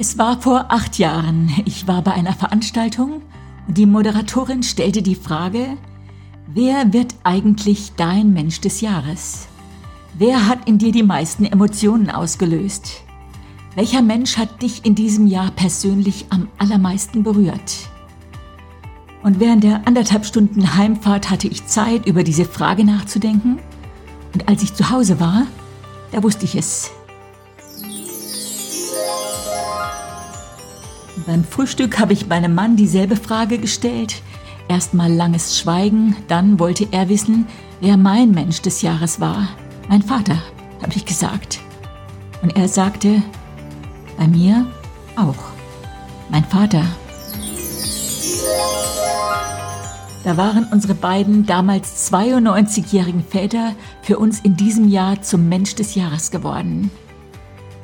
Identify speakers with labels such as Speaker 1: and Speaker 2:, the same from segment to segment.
Speaker 1: Es war vor acht Jahren. Ich war bei einer Veranstaltung und die Moderatorin stellte die Frage, wer wird eigentlich dein Mensch des Jahres? Wer hat in dir die meisten Emotionen ausgelöst? Welcher Mensch hat dich in diesem Jahr persönlich am allermeisten berührt? Und während der anderthalb Stunden Heimfahrt hatte ich Zeit, über diese Frage nachzudenken. Und als ich zu Hause war, da wusste ich es. Beim Frühstück habe ich meinem Mann dieselbe Frage gestellt. Erstmal langes Schweigen, dann wollte er wissen, wer mein Mensch des Jahres war. Mein Vater, habe ich gesagt. Und er sagte, bei mir auch. Mein Vater. Da waren unsere beiden damals 92-jährigen Väter für uns in diesem Jahr zum Mensch des Jahres geworden.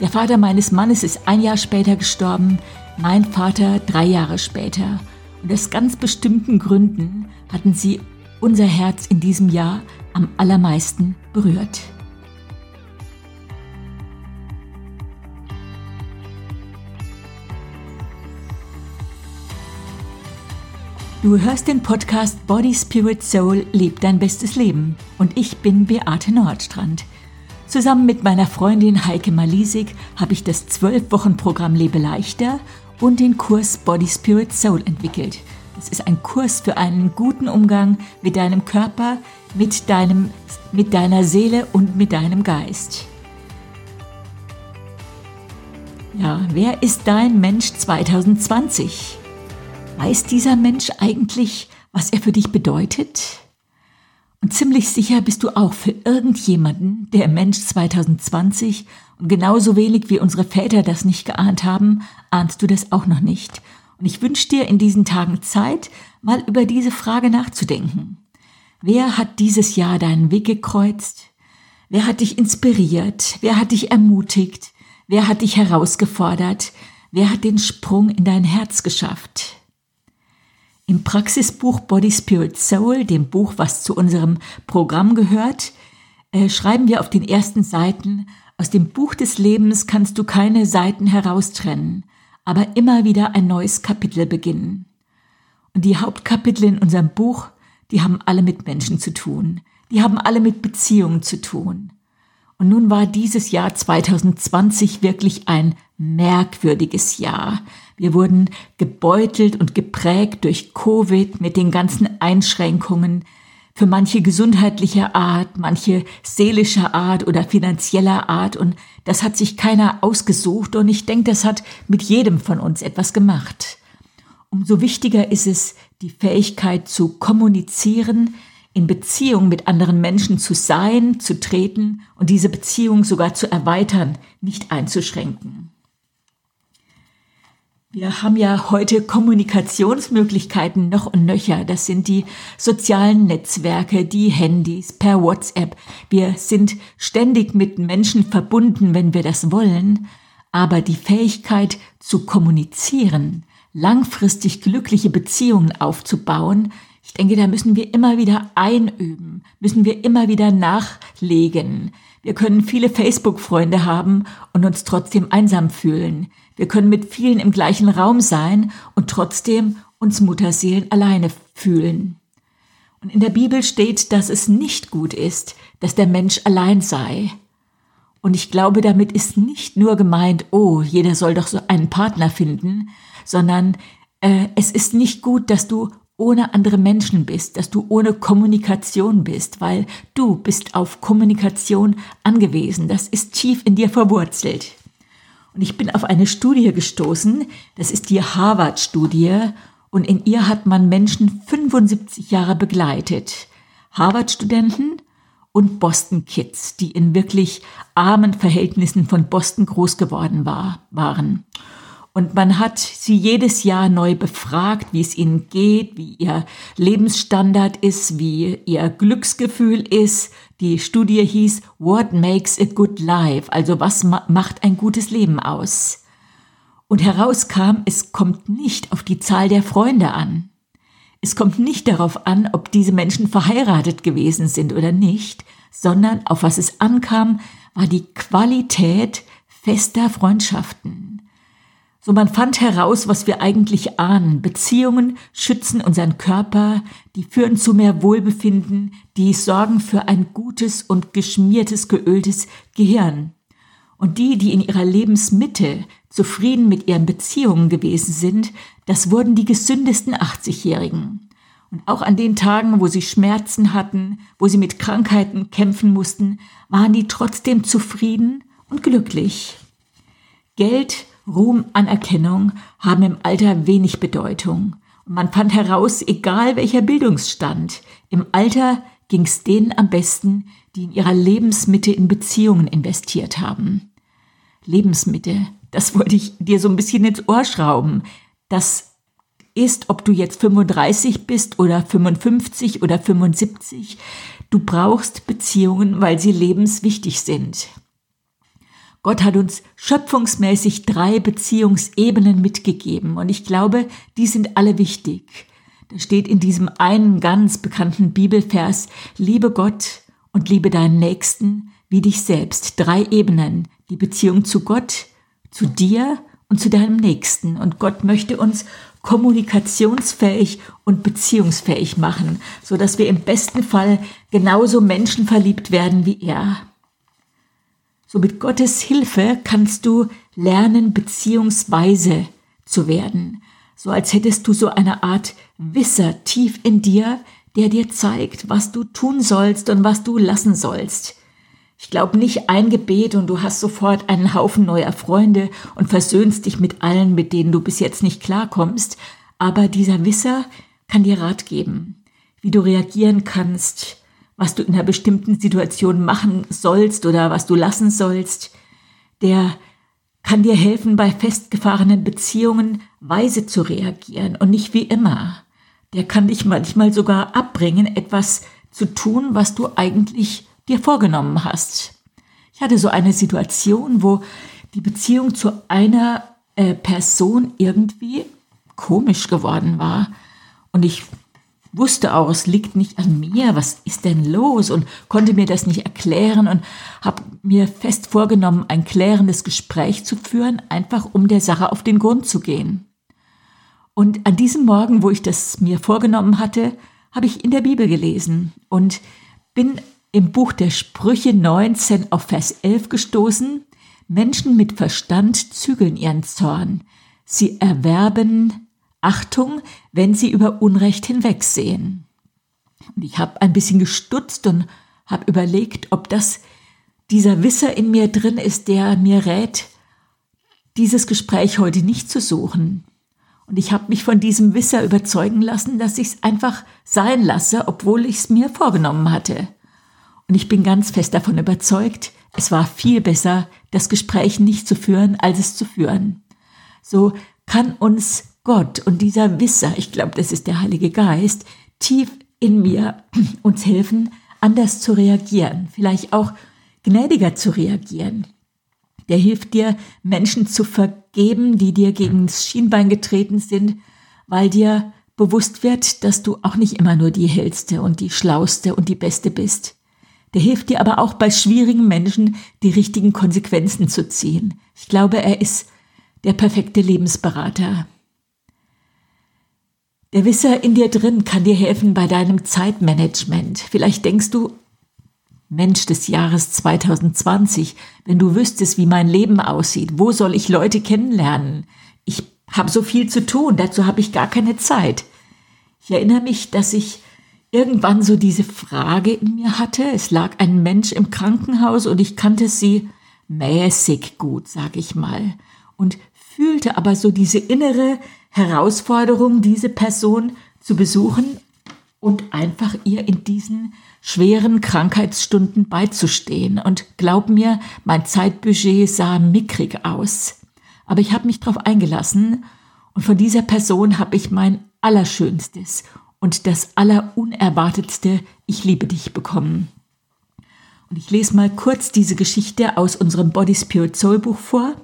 Speaker 1: Der Vater meines Mannes ist ein Jahr später gestorben, mein Vater drei Jahre später. Und aus ganz bestimmten Gründen hatten sie unser Herz in diesem Jahr am allermeisten berührt. Du hörst den Podcast Body, Spirit, Soul, Leb dein bestes Leben. Und ich bin Beate Nordstrand. Zusammen mit meiner Freundin Heike Malisik habe ich das 12-Wochen-Programm Lebe leichter und den Kurs Body, Spirit, Soul entwickelt. Es ist ein Kurs für einen guten Umgang mit deinem Körper, mit, deinem, mit deiner Seele und mit deinem Geist. Ja, wer ist dein Mensch 2020? Weiß dieser Mensch eigentlich, was er für dich bedeutet? Und ziemlich sicher bist du auch für irgendjemanden, der Mensch 2020 und genauso wenig wie unsere Väter das nicht geahnt haben, ahnst du das auch noch nicht. Und ich wünsche dir in diesen Tagen Zeit, mal über diese Frage nachzudenken. Wer hat dieses Jahr deinen Weg gekreuzt? Wer hat dich inspiriert? Wer hat dich ermutigt? Wer hat dich herausgefordert? Wer hat den Sprung in dein Herz geschafft? Im Praxisbuch Body Spirit Soul, dem Buch, was zu unserem Programm gehört, äh, schreiben wir auf den ersten Seiten, aus dem Buch des Lebens kannst du keine Seiten heraustrennen, aber immer wieder ein neues Kapitel beginnen. Und die Hauptkapitel in unserem Buch, die haben alle mit Menschen zu tun, die haben alle mit Beziehungen zu tun. Und nun war dieses Jahr 2020 wirklich ein merkwürdiges Jahr. Wir wurden gebeutelt und geprägt durch Covid mit den ganzen Einschränkungen, für manche gesundheitlicher Art, manche seelischer Art oder finanzieller Art. Und das hat sich keiner ausgesucht. Und ich denke, das hat mit jedem von uns etwas gemacht. Umso wichtiger ist es, die Fähigkeit zu kommunizieren, in Beziehung mit anderen Menschen zu sein, zu treten und diese Beziehung sogar zu erweitern, nicht einzuschränken. Wir haben ja heute Kommunikationsmöglichkeiten noch und nöcher. Das sind die sozialen Netzwerke, die Handys, per WhatsApp. Wir sind ständig mit Menschen verbunden, wenn wir das wollen. Aber die Fähigkeit zu kommunizieren, langfristig glückliche Beziehungen aufzubauen, ich denke, da müssen wir immer wieder einüben, müssen wir immer wieder nachlegen. Wir können viele Facebook-Freunde haben und uns trotzdem einsam fühlen. Wir können mit vielen im gleichen Raum sein und trotzdem uns Mutterseelen alleine fühlen. Und in der Bibel steht, dass es nicht gut ist, dass der Mensch allein sei. Und ich glaube, damit ist nicht nur gemeint, oh, jeder soll doch so einen Partner finden, sondern äh, es ist nicht gut, dass du ohne andere Menschen bist, dass du ohne Kommunikation bist, weil du bist auf Kommunikation angewiesen. Das ist tief in dir verwurzelt. Und ich bin auf eine Studie gestoßen, das ist die Harvard-Studie, und in ihr hat man Menschen 75 Jahre begleitet. Harvard-Studenten und Boston-Kids, die in wirklich armen Verhältnissen von Boston groß geworden war, waren. Und man hat sie jedes Jahr neu befragt, wie es ihnen geht, wie ihr Lebensstandard ist, wie ihr Glücksgefühl ist. Die Studie hieß What makes a good life? Also was macht ein gutes Leben aus? Und herauskam, es kommt nicht auf die Zahl der Freunde an. Es kommt nicht darauf an, ob diese Menschen verheiratet gewesen sind oder nicht, sondern auf was es ankam, war die Qualität fester Freundschaften So man fand heraus, was wir eigentlich ahnen. Beziehungen schützen unseren Körper, die führen zu mehr Wohlbefinden, die sorgen für ein gutes und geschmiertes, geöltes Gehirn. Und die, die in ihrer Lebensmitte zufrieden mit ihren Beziehungen gewesen sind, das wurden die gesündesten 80-Jährigen. Und auch an den Tagen, wo sie Schmerzen hatten, wo sie mit Krankheiten kämpfen mussten, waren die trotzdem zufrieden und glücklich. Geld, Ruhm, Anerkennung haben im Alter wenig Bedeutung. Und man fand heraus, egal welcher Bildungsstand, im Alter ging es denen am besten, die in ihrer Lebensmitte in Beziehungen investiert haben. Lebensmitte, das wollte ich dir so ein bisschen ins Ohr schrauben. Das ist, ob du jetzt 35 bist oder 55 oder 75, du brauchst Beziehungen, weil sie lebenswichtig sind. Gott hat uns schöpfungsmäßig drei Beziehungsebenen mitgegeben und ich glaube, die sind alle wichtig. Da steht in diesem einen ganz bekannten Bibelvers, liebe Gott und liebe deinen Nächsten wie dich selbst. Drei Ebenen. Die Beziehung zu Gott, zu dir und zu deinem Nächsten. Und Gott möchte uns kommunikationsfähig und beziehungsfähig machen, so dass wir im besten Fall genauso menschenverliebt werden wie er. So mit Gottes Hilfe kannst du lernen, beziehungsweise zu werden. So als hättest du so eine Art Wisser tief in dir, der dir zeigt, was du tun sollst und was du lassen sollst. Ich glaube nicht ein Gebet und du hast sofort einen Haufen neuer Freunde und versöhnst dich mit allen, mit denen du bis jetzt nicht klarkommst, aber dieser Wisser kann dir Rat geben, wie du reagieren kannst, was du in einer bestimmten Situation machen sollst oder was du lassen sollst. Der kann dir helfen, bei festgefahrenen Beziehungen weise zu reagieren und nicht wie immer. Der kann dich manchmal sogar abbringen, etwas zu tun, was du eigentlich dir vorgenommen hast. Ich hatte so eine Situation, wo die Beziehung zu einer äh, Person irgendwie komisch geworden war. Und ich wusste auch, es liegt nicht an mir, was ist denn los und konnte mir das nicht erklären und habe mir fest vorgenommen, ein klärendes Gespräch zu führen, einfach um der Sache auf den Grund zu gehen. Und an diesem Morgen, wo ich das mir vorgenommen hatte, habe ich in der Bibel gelesen und bin im Buch der Sprüche 19 auf Vers 11 gestoßen. Menschen mit Verstand zügeln ihren Zorn. Sie erwerben Achtung, wenn sie über Unrecht hinwegsehen. Ich habe ein bisschen gestutzt und habe überlegt, ob das dieser Wisser in mir drin ist, der mir rät, dieses Gespräch heute nicht zu suchen. Und ich habe mich von diesem Wisser überzeugen lassen, dass ich es einfach sein lasse, obwohl ich es mir vorgenommen hatte. Und ich bin ganz fest davon überzeugt, es war viel besser, das Gespräch nicht zu führen, als es zu führen. So kann uns Gott und dieser Wisser, ich glaube, das ist der Heilige Geist, tief in mir uns helfen, anders zu reagieren, vielleicht auch gnädiger zu reagieren. Der hilft dir, Menschen zu vergeben, die dir gegen das Schienbein getreten sind, weil dir bewusst wird, dass du auch nicht immer nur die hellste und die schlauste und die beste bist. Der hilft dir aber auch bei schwierigen Menschen, die richtigen Konsequenzen zu ziehen. Ich glaube, er ist der perfekte Lebensberater. Der Wisser in dir drin kann dir helfen bei deinem Zeitmanagement. Vielleicht denkst du, Mensch des Jahres 2020, wenn du wüsstest, wie mein Leben aussieht, wo soll ich Leute kennenlernen? Ich habe so viel zu tun, dazu habe ich gar keine Zeit. Ich erinnere mich, dass ich irgendwann so diese Frage in mir hatte. Es lag ein Mensch im Krankenhaus und ich kannte sie mäßig gut, sag ich mal, und fühlte aber so diese innere Herausforderung, diese Person zu besuchen und einfach ihr in diesen schweren Krankheitsstunden beizustehen. Und glaub mir, mein Zeitbudget sah mickrig aus. Aber ich habe mich darauf eingelassen und von dieser Person habe ich mein Allerschönstes und das Allerunerwartetste Ich liebe dich bekommen. Und ich lese mal kurz diese Geschichte aus unserem Body Spirit Soul Buch vor.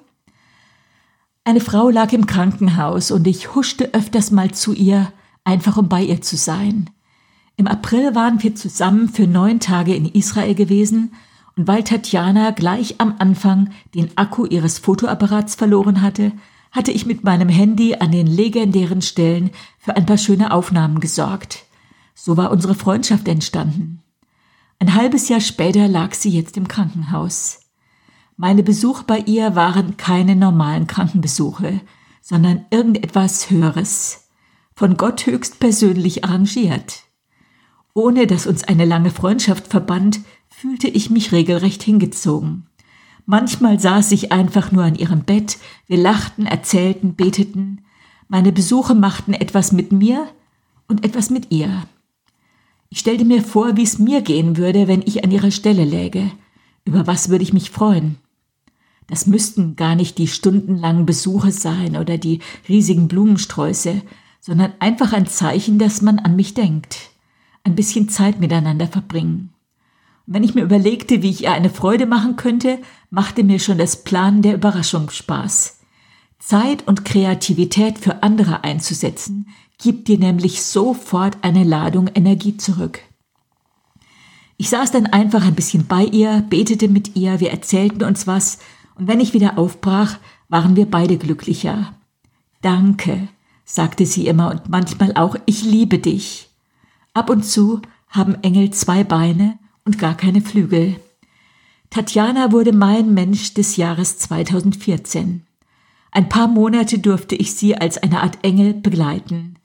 Speaker 1: Eine Frau lag im Krankenhaus und ich huschte öfters mal zu ihr, einfach um bei ihr zu sein. Im April waren wir zusammen für neun Tage in Israel gewesen und weil Tatjana gleich am Anfang den Akku ihres Fotoapparats verloren hatte, hatte ich mit meinem Handy an den legendären Stellen für ein paar schöne Aufnahmen gesorgt. So war unsere Freundschaft entstanden. Ein halbes Jahr später lag sie jetzt im Krankenhaus. Meine Besuche bei ihr waren keine normalen Krankenbesuche, sondern irgendetwas Höheres, von Gott höchst persönlich arrangiert. Ohne dass uns eine lange Freundschaft verband, fühlte ich mich regelrecht hingezogen. Manchmal saß ich einfach nur an ihrem Bett, wir lachten, erzählten, beteten. Meine Besuche machten etwas mit mir und etwas mit ihr. Ich stellte mir vor, wie es mir gehen würde, wenn ich an ihrer Stelle läge. Über was würde ich mich freuen? Das müssten gar nicht die stundenlangen Besuche sein oder die riesigen Blumensträuße, sondern einfach ein Zeichen, dass man an mich denkt. Ein bisschen Zeit miteinander verbringen. Und wenn ich mir überlegte, wie ich ihr eine Freude machen könnte, machte mir schon das Planen der Überraschung Spaß. Zeit und Kreativität für andere einzusetzen, gibt dir nämlich sofort eine Ladung Energie zurück. Ich saß dann einfach ein bisschen bei ihr, betete mit ihr, wir erzählten uns was, und wenn ich wieder aufbrach, waren wir beide glücklicher. Danke, sagte sie immer und manchmal auch, ich liebe dich. Ab und zu haben Engel zwei Beine und gar keine Flügel. Tatjana wurde mein Mensch des Jahres 2014. Ein paar Monate durfte ich sie als eine Art Engel begleiten.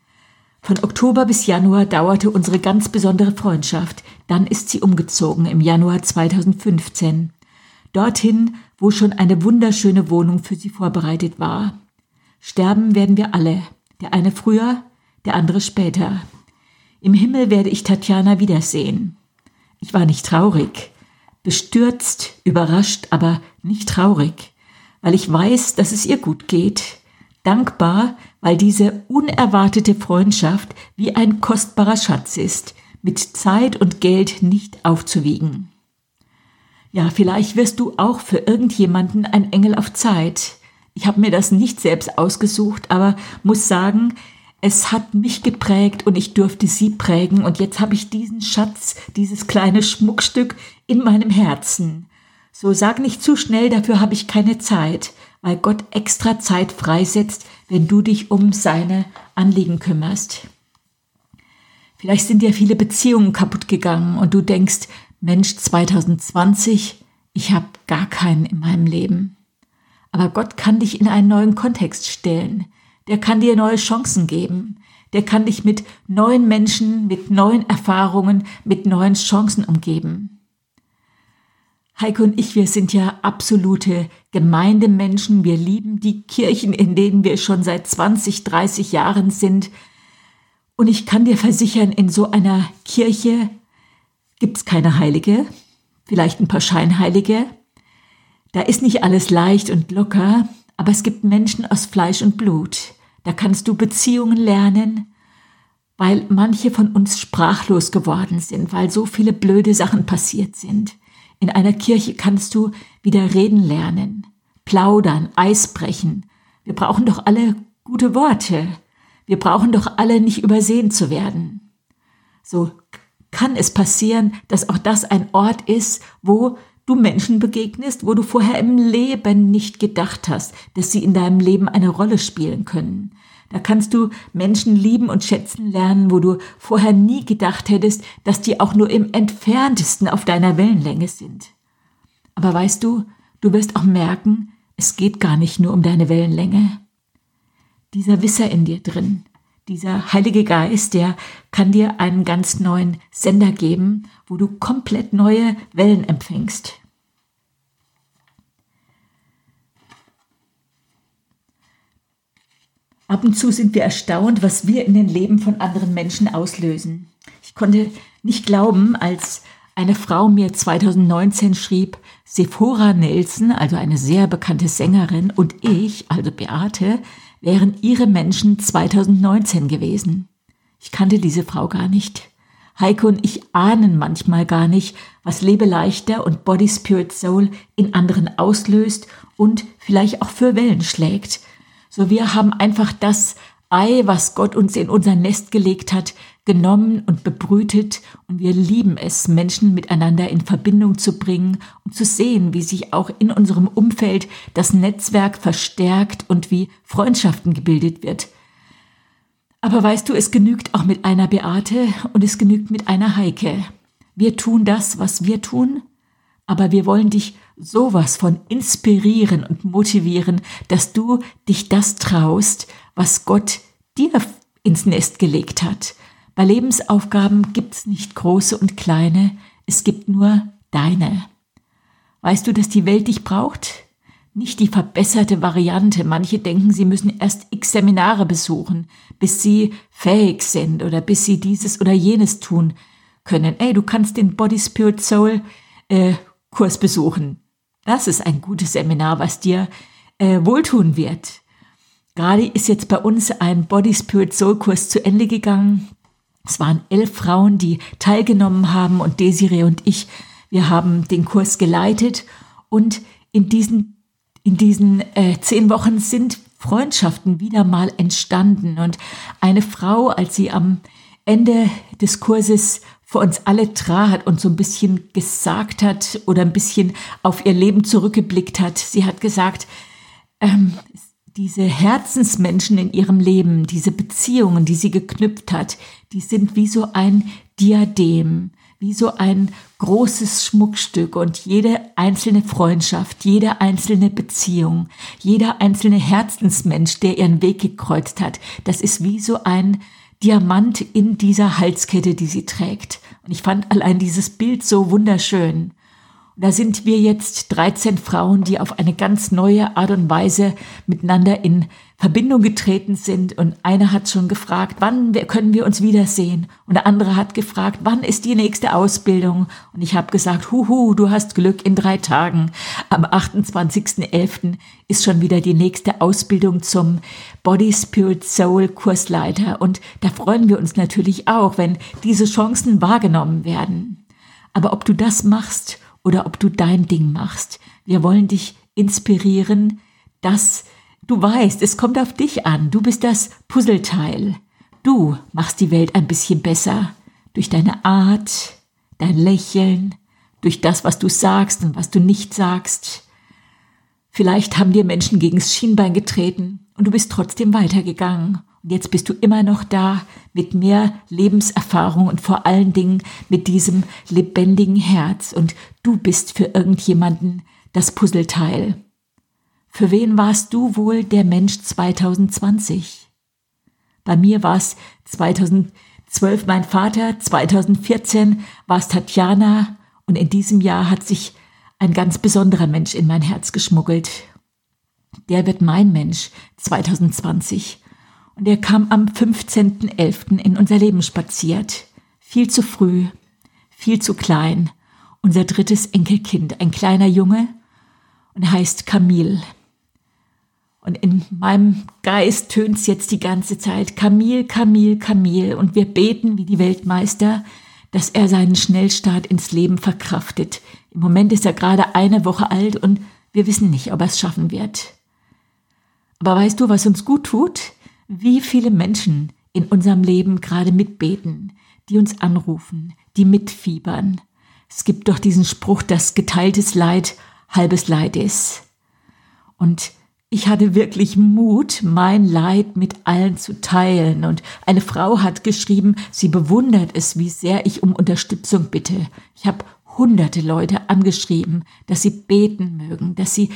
Speaker 1: Von Oktober bis Januar dauerte unsere ganz besondere Freundschaft. Dann ist sie umgezogen im Januar 2015. Dorthin, wo schon eine wunderschöne Wohnung für sie vorbereitet war. Sterben werden wir alle. Der eine früher, der andere später. Im Himmel werde ich Tatjana wiedersehen. Ich war nicht traurig, bestürzt, überrascht, aber nicht traurig, weil ich weiß, dass es ihr gut geht, dankbar, weil diese unerwartete Freundschaft wie ein kostbarer Schatz ist, mit Zeit und Geld nicht aufzuwiegen. Ja, vielleicht wirst du auch für irgendjemanden ein Engel auf Zeit. Ich habe mir das nicht selbst ausgesucht, aber muss sagen, es hat mich geprägt und ich durfte sie prägen und jetzt habe ich diesen Schatz, dieses kleine Schmuckstück in meinem Herzen. So sag nicht zu schnell, dafür habe ich keine Zeit, weil Gott extra Zeit freisetzt, wenn du dich um seine Anliegen kümmerst. Vielleicht sind dir viele Beziehungen kaputt gegangen und du denkst, Mensch, 2020, ich habe gar keinen in meinem Leben. Aber Gott kann dich in einen neuen Kontext stellen der kann dir neue Chancen geben. Der kann dich mit neuen Menschen, mit neuen Erfahrungen, mit neuen Chancen umgeben. Heike und ich, wir sind ja absolute Gemeindemenschen. Wir lieben die Kirchen, in denen wir schon seit 20, 30 Jahren sind. Und ich kann dir versichern, in so einer Kirche gibt's keine Heilige, vielleicht ein paar Scheinheilige. Da ist nicht alles leicht und locker, aber es gibt Menschen aus Fleisch und Blut. Da kannst du Beziehungen lernen, weil manche von uns sprachlos geworden sind, weil so viele blöde Sachen passiert sind. In einer Kirche kannst du wieder reden lernen, plaudern, Eis brechen. Wir brauchen doch alle gute Worte. Wir brauchen doch alle nicht übersehen zu werden. So kann es passieren, dass auch das ein Ort ist, wo du Menschen begegnest, wo du vorher im Leben nicht gedacht hast, dass sie in deinem Leben eine Rolle spielen können. Da kannst du Menschen lieben und schätzen lernen, wo du vorher nie gedacht hättest, dass die auch nur im entferntesten auf deiner Wellenlänge sind. Aber weißt du, du wirst auch merken, es geht gar nicht nur um deine Wellenlänge. Dieser Wisser in dir drin, dieser Heilige Geist, der kann dir einen ganz neuen Sender geben, wo du komplett neue Wellen empfängst. Ab und zu sind wir erstaunt, was wir in den Leben von anderen Menschen auslösen. Ich konnte nicht glauben, als eine Frau mir 2019 schrieb, Sephora Nelson, also eine sehr bekannte Sängerin, und ich, also Beate, wären ihre Menschen 2019 gewesen. Ich kannte diese Frau gar nicht. Heike und ich ahnen manchmal gar nicht, was Lebe leichter und Body Spirit Soul in anderen auslöst und vielleicht auch für Wellen schlägt. So wir haben einfach das Ei, was Gott uns in unser Nest gelegt hat, genommen und bebrütet und wir lieben es, Menschen miteinander in Verbindung zu bringen und zu sehen, wie sich auch in unserem Umfeld das Netzwerk verstärkt und wie Freundschaften gebildet wird. Aber weißt du, es genügt auch mit einer Beate und es genügt mit einer Heike. Wir tun das, was wir tun, aber wir wollen dich sowas von inspirieren und motivieren, dass du dich das traust, was Gott dir ins Nest gelegt hat. Bei Lebensaufgaben gibt's nicht große und kleine, es gibt nur deine. Weißt du, dass die Welt dich braucht? Nicht die verbesserte Variante. Manche denken, sie müssen erst x Seminare besuchen, bis sie fähig sind oder bis sie dieses oder jenes tun können. Ey, du kannst den Body Spirit Soul äh, Kurs besuchen. Das ist ein gutes Seminar, was dir äh, wohltun wird. Gerade ist jetzt bei uns ein Body Spirit Soul Kurs zu Ende gegangen. Es waren elf Frauen, die teilgenommen haben und Desiree und ich, wir haben den Kurs geleitet und in diesen, in diesen äh, zehn Wochen sind Freundschaften wieder mal entstanden und eine Frau, als sie am Ende des Kurses vor uns alle trat und so ein bisschen gesagt hat oder ein bisschen auf ihr Leben zurückgeblickt hat, sie hat gesagt, ähm, diese Herzensmenschen in ihrem Leben, diese Beziehungen, die sie geknüpft hat, die sind wie so ein Diadem, wie so ein großes Schmuckstück. Und jede einzelne Freundschaft, jede einzelne Beziehung, jeder einzelne Herzensmensch, der ihren Weg gekreuzt hat, das ist wie so ein Diamant in dieser Halskette, die sie trägt. Und ich fand allein dieses Bild so wunderschön. Da sind wir jetzt 13 Frauen, die auf eine ganz neue Art und Weise miteinander in Verbindung getreten sind. Und eine hat schon gefragt, wann können wir uns wiedersehen? Und der andere hat gefragt, wann ist die nächste Ausbildung? Und ich habe gesagt, huhu, du hast Glück in drei Tagen. Am 28.11. ist schon wieder die nächste Ausbildung zum Body Spirit Soul Kursleiter. Und da freuen wir uns natürlich auch, wenn diese Chancen wahrgenommen werden. Aber ob du das machst oder ob du dein Ding machst. Wir wollen dich inspirieren, dass du weißt, es kommt auf dich an. Du bist das Puzzleteil. Du machst die Welt ein bisschen besser durch deine Art, dein Lächeln, durch das, was du sagst und was du nicht sagst. Vielleicht haben dir Menschen gegens Schienbein getreten und du bist trotzdem weitergegangen und jetzt bist du immer noch da mit mehr Lebenserfahrung und vor allen Dingen mit diesem lebendigen Herz. Und du bist für irgendjemanden das Puzzleteil. Für wen warst du wohl der Mensch 2020? Bei mir war es 2012 mein Vater, 2014 war es Tatjana und in diesem Jahr hat sich ein ganz besonderer Mensch in mein Herz geschmuggelt. Der wird mein Mensch 2020. Und er kam am 15.11. in unser Leben spaziert. Viel zu früh, viel zu klein. Unser drittes Enkelkind, ein kleiner Junge und heißt Camille. Und in meinem Geist tönt's jetzt die ganze Zeit Camille, Camille, Camille. Und wir beten wie die Weltmeister, dass er seinen Schnellstart ins Leben verkraftet. Im Moment ist er gerade eine Woche alt und wir wissen nicht, ob er es schaffen wird. Aber weißt du, was uns gut tut? wie viele Menschen in unserem Leben gerade mitbeten, die uns anrufen, die mitfiebern. Es gibt doch diesen Spruch, dass geteiltes Leid halbes Leid ist. Und ich hatte wirklich Mut, mein Leid mit allen zu teilen. Und eine Frau hat geschrieben, sie bewundert es, wie sehr ich um Unterstützung bitte. Ich habe hunderte Leute angeschrieben, dass sie beten mögen, dass sie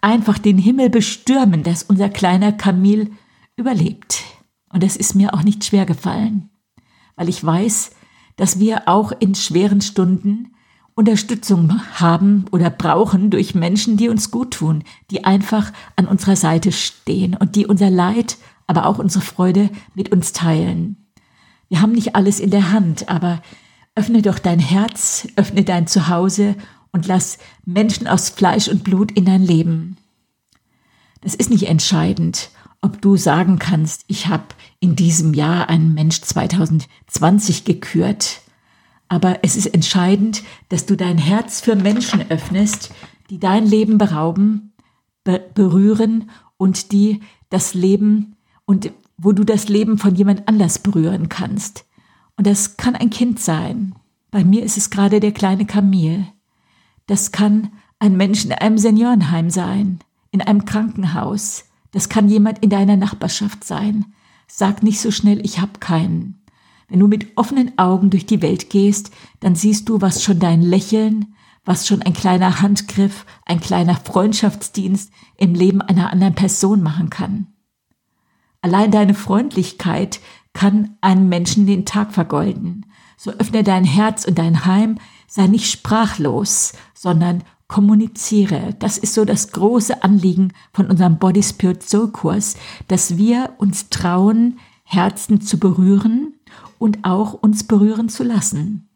Speaker 1: einfach den Himmel bestürmen, dass unser kleiner Kamil überlebt. Und es ist mir auch nicht schwer gefallen, weil ich weiß, dass wir auch in schweren Stunden Unterstützung haben oder brauchen durch Menschen, die uns gut tun, die einfach an unserer Seite stehen und die unser Leid, aber auch unsere Freude mit uns teilen. Wir haben nicht alles in der Hand, aber öffne doch dein Herz, öffne dein Zuhause und lass Menschen aus Fleisch und Blut in dein Leben. Das ist nicht entscheidend, ob du sagen kannst, ich habe in diesem Jahr einen Mensch 2020 gekürt. Aber es ist entscheidend, dass du dein Herz für Menschen öffnest, die dein Leben berauben, be berühren und die das Leben und wo du das Leben von jemand anders berühren kannst. Und das kann ein Kind sein. Bei mir ist es gerade der kleine Kamil. Das kann ein Mensch in einem Seniorenheim sein, in einem Krankenhaus. Das kann jemand in deiner Nachbarschaft sein. Sag nicht so schnell, ich hab keinen. Wenn du mit offenen Augen durch die Welt gehst, dann siehst du, was schon dein Lächeln, was schon ein kleiner Handgriff, ein kleiner Freundschaftsdienst im Leben einer anderen Person machen kann. Allein deine Freundlichkeit kann einem Menschen den Tag vergolden. So öffne dein Herz und dein Heim, sei nicht sprachlos, sondern kommuniziere. Das ist so das große Anliegen von unserem Body Spirit Soul Kurs, dass wir uns trauen, Herzen zu berühren und auch uns berühren zu lassen.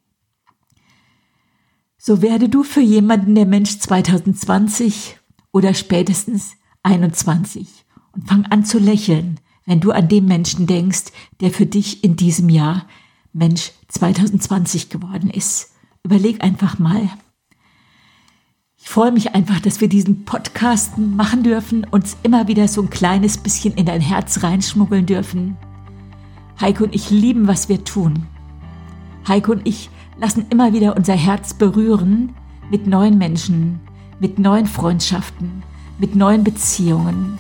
Speaker 1: So werde du für jemanden der Mensch 2020 oder spätestens 21 und fang an zu lächeln, wenn du an den Menschen denkst, der für dich in diesem Jahr Mensch 2020 geworden ist. Überleg einfach mal. Ich freue mich einfach, dass wir diesen Podcast machen dürfen, uns immer wieder so ein kleines bisschen in dein Herz reinschmuggeln dürfen. Heiko und ich lieben, was wir tun. Heiko und ich lassen immer wieder unser Herz berühren mit neuen Menschen, mit neuen Freundschaften, mit neuen Beziehungen.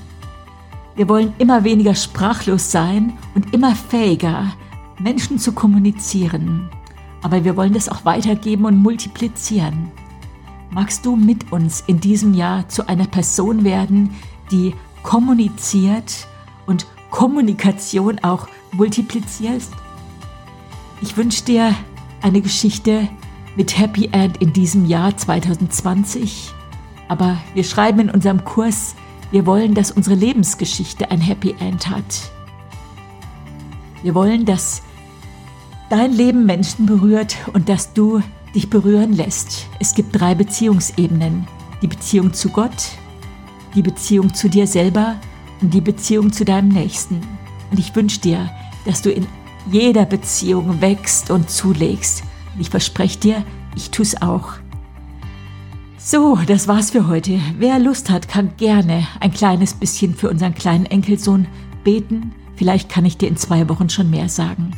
Speaker 1: Wir wollen immer weniger sprachlos sein und immer fähiger, Menschen zu kommunizieren. Aber wir wollen das auch weitergeben und multiplizieren. Magst du mit uns in diesem Jahr zu einer Person werden, die kommuniziert und Kommunikation auch multiplizierst? Ich wünsche dir eine Geschichte mit Happy End in diesem Jahr 2020. Aber wir schreiben in unserem Kurs, wir wollen, dass unsere Lebensgeschichte ein Happy End hat. Wir wollen, dass dein Leben Menschen berührt und dass du dich berühren lässt. Es gibt drei Beziehungsebenen. Die Beziehung zu Gott, die Beziehung zu dir selber und die Beziehung zu deinem Nächsten. Und ich wünsche dir, dass du in jeder Beziehung wächst und zulegst. Und ich verspreche dir, ich tue es auch. So, das war's für heute. Wer Lust hat, kann gerne ein kleines bisschen für unseren kleinen Enkelsohn beten. Vielleicht kann ich dir in zwei Wochen schon mehr sagen.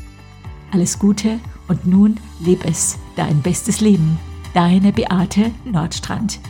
Speaker 1: Alles Gute und nun leb es, dein bestes Leben. Deine Beate Nordstrand.